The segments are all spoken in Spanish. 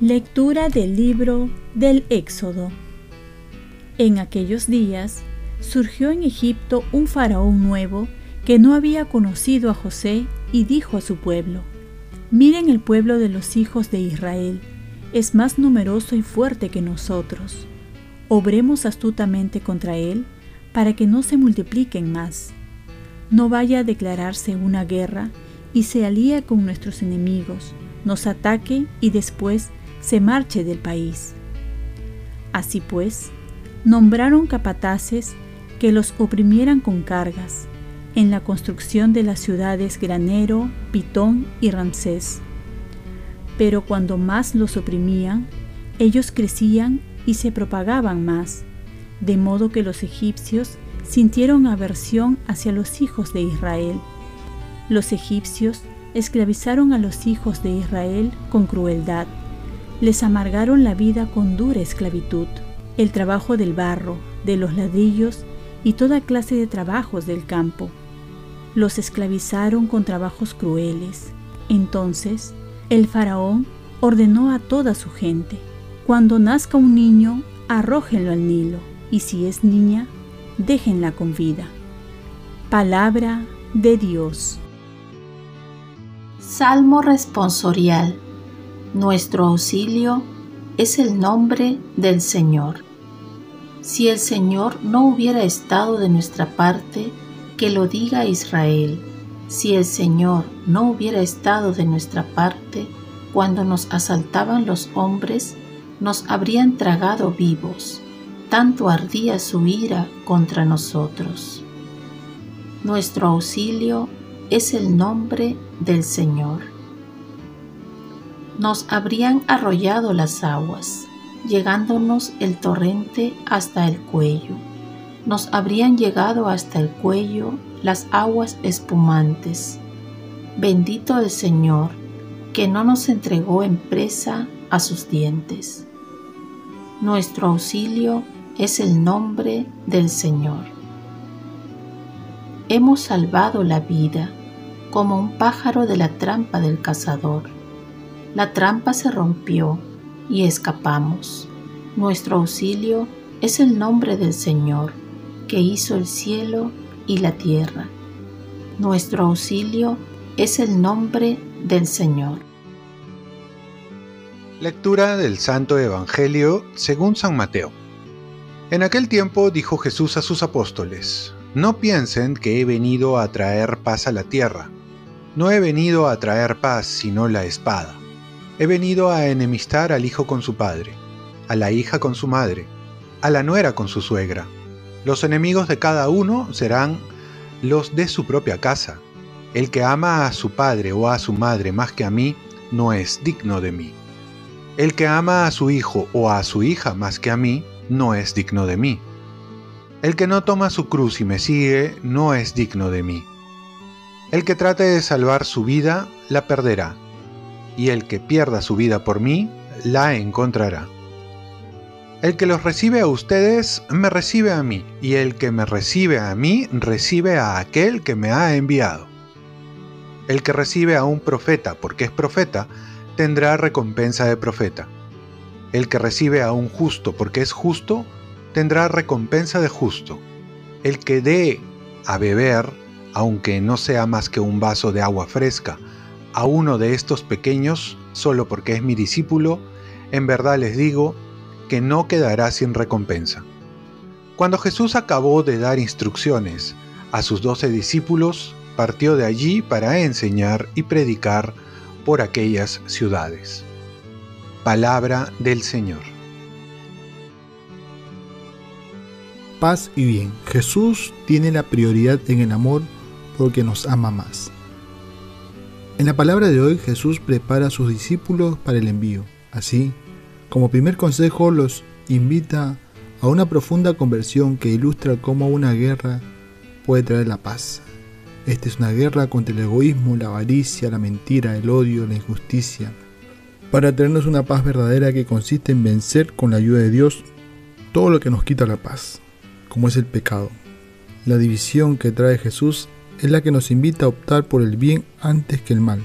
Lectura del libro del Éxodo. En aquellos días surgió en Egipto un faraón nuevo que no había conocido a José y dijo a su pueblo, Miren el pueblo de los hijos de Israel, es más numeroso y fuerte que nosotros. Obremos astutamente contra él para que no se multipliquen más. No vaya a declararse una guerra y se alíe con nuestros enemigos, nos ataque y después se marche del país. Así pues, nombraron capataces que los oprimieran con cargas en la construcción de las ciudades Granero, Pitón y Ramsés. Pero cuando más los oprimían, ellos crecían y se propagaban más, de modo que los egipcios sintieron aversión hacia los hijos de Israel. Los egipcios esclavizaron a los hijos de Israel con crueldad les amargaron la vida con dura esclavitud, el trabajo del barro, de los ladrillos y toda clase de trabajos del campo. Los esclavizaron con trabajos crueles. Entonces el faraón ordenó a toda su gente, cuando nazca un niño, arrójenlo al Nilo, y si es niña, déjenla con vida. Palabra de Dios. Salmo responsorial nuestro auxilio es el nombre del Señor. Si el Señor no hubiera estado de nuestra parte, que lo diga Israel. Si el Señor no hubiera estado de nuestra parte, cuando nos asaltaban los hombres, nos habrían tragado vivos. Tanto ardía su ira contra nosotros. Nuestro auxilio es el nombre del Señor nos habrían arrollado las aguas, llegándonos el torrente hasta el cuello. Nos habrían llegado hasta el cuello las aguas espumantes. Bendito el Señor, que no nos entregó en presa a sus dientes. Nuestro auxilio es el nombre del Señor. Hemos salvado la vida como un pájaro de la trampa del cazador la trampa se rompió y escapamos. Nuestro auxilio es el nombre del Señor, que hizo el cielo y la tierra. Nuestro auxilio es el nombre del Señor. Lectura del Santo Evangelio según San Mateo. En aquel tiempo dijo Jesús a sus apóstoles, No piensen que he venido a traer paz a la tierra. No he venido a traer paz sino la espada. He venido a enemistar al hijo con su padre, a la hija con su madre, a la nuera con su suegra. Los enemigos de cada uno serán los de su propia casa. El que ama a su padre o a su madre más que a mí, no es digno de mí. El que ama a su hijo o a su hija más que a mí, no es digno de mí. El que no toma su cruz y me sigue, no es digno de mí. El que trate de salvar su vida, la perderá y el que pierda su vida por mí, la encontrará. El que los recibe a ustedes, me recibe a mí, y el que me recibe a mí, recibe a aquel que me ha enviado. El que recibe a un profeta porque es profeta, tendrá recompensa de profeta. El que recibe a un justo porque es justo, tendrá recompensa de justo. El que dé a beber, aunque no sea más que un vaso de agua fresca, a uno de estos pequeños, solo porque es mi discípulo, en verdad les digo que no quedará sin recompensa. Cuando Jesús acabó de dar instrucciones a sus doce discípulos, partió de allí para enseñar y predicar por aquellas ciudades. Palabra del Señor. Paz y bien. Jesús tiene la prioridad en el amor porque nos ama más. En la palabra de hoy Jesús prepara a sus discípulos para el envío. Así, como primer consejo los invita a una profunda conversión que ilustra cómo una guerra puede traer la paz. Esta es una guerra contra el egoísmo, la avaricia, la mentira, el odio, la injusticia. para tenernos una paz verdadera que consiste en vencer con la ayuda de Dios todo lo que nos quita la paz, como es el pecado. La división que trae Jesús es la que nos invita a optar por el bien antes que el mal,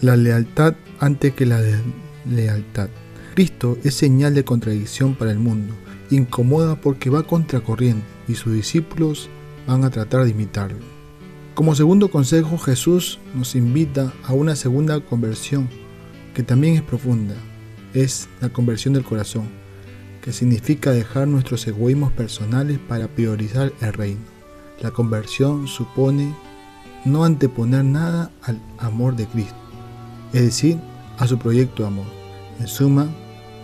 la lealtad antes que la deslealtad. Cristo es señal de contradicción para el mundo, incomoda porque va contracorriente y sus discípulos van a tratar de imitarlo. Como segundo consejo, Jesús nos invita a una segunda conversión, que también es profunda, es la conversión del corazón, que significa dejar nuestros egoísmos personales para priorizar el reino. La conversión supone no anteponer nada al amor de Cristo, es decir, a su proyecto de amor. En suma,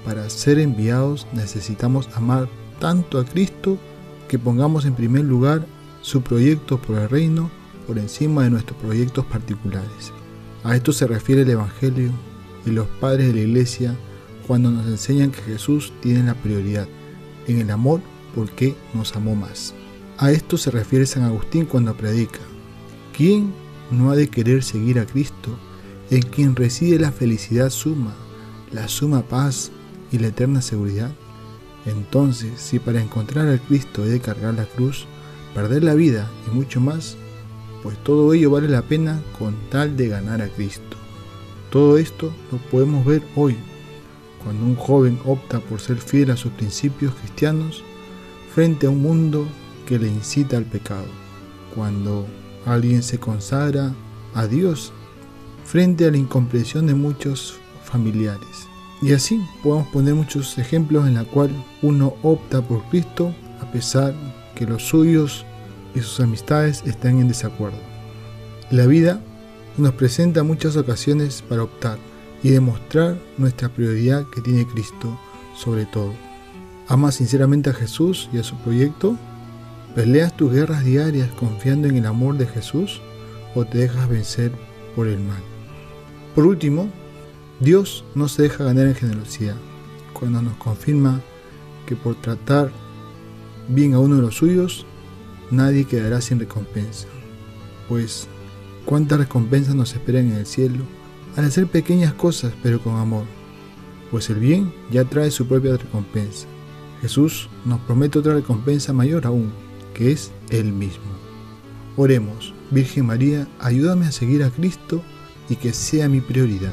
para ser enviados necesitamos amar tanto a Cristo que pongamos en primer lugar su proyecto por el reino por encima de nuestros proyectos particulares. A esto se refiere el Evangelio y los padres de la Iglesia cuando nos enseñan que Jesús tiene la prioridad en el amor porque nos amó más. A esto se refiere San Agustín cuando predica. ¿Quién no ha de querer seguir a Cristo en quien reside la felicidad suma, la suma paz y la eterna seguridad? Entonces, si para encontrar al Cristo he de cargar la cruz, perder la vida y mucho más, pues todo ello vale la pena con tal de ganar a Cristo. Todo esto lo podemos ver hoy, cuando un joven opta por ser fiel a sus principios cristianos frente a un mundo que le incita al pecado, cuando alguien se consagra a Dios frente a la incomprensión de muchos familiares. Y así podemos poner muchos ejemplos en la cual uno opta por Cristo a pesar que los suyos y sus amistades están en desacuerdo. La vida nos presenta muchas ocasiones para optar y demostrar nuestra prioridad que tiene Cristo sobre todo. ¿Amas sinceramente a Jesús y a su proyecto? ¿Peleas tus guerras diarias confiando en el amor de Jesús o te dejas vencer por el mal? Por último, Dios no se deja ganar en generosidad cuando nos confirma que por tratar bien a uno de los suyos, nadie quedará sin recompensa. Pues, ¿cuántas recompensas nos esperan en el cielo al hacer pequeñas cosas pero con amor? Pues el bien ya trae su propia recompensa. Jesús nos promete otra recompensa mayor aún, que es Él mismo. Oremos, Virgen María, ayúdame a seguir a Cristo y que sea mi prioridad.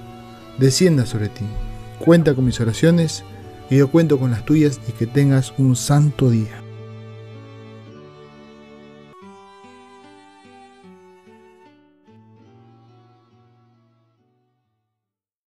descienda sobre ti. Cuenta con mis oraciones y yo cuento con las tuyas y que tengas un santo día.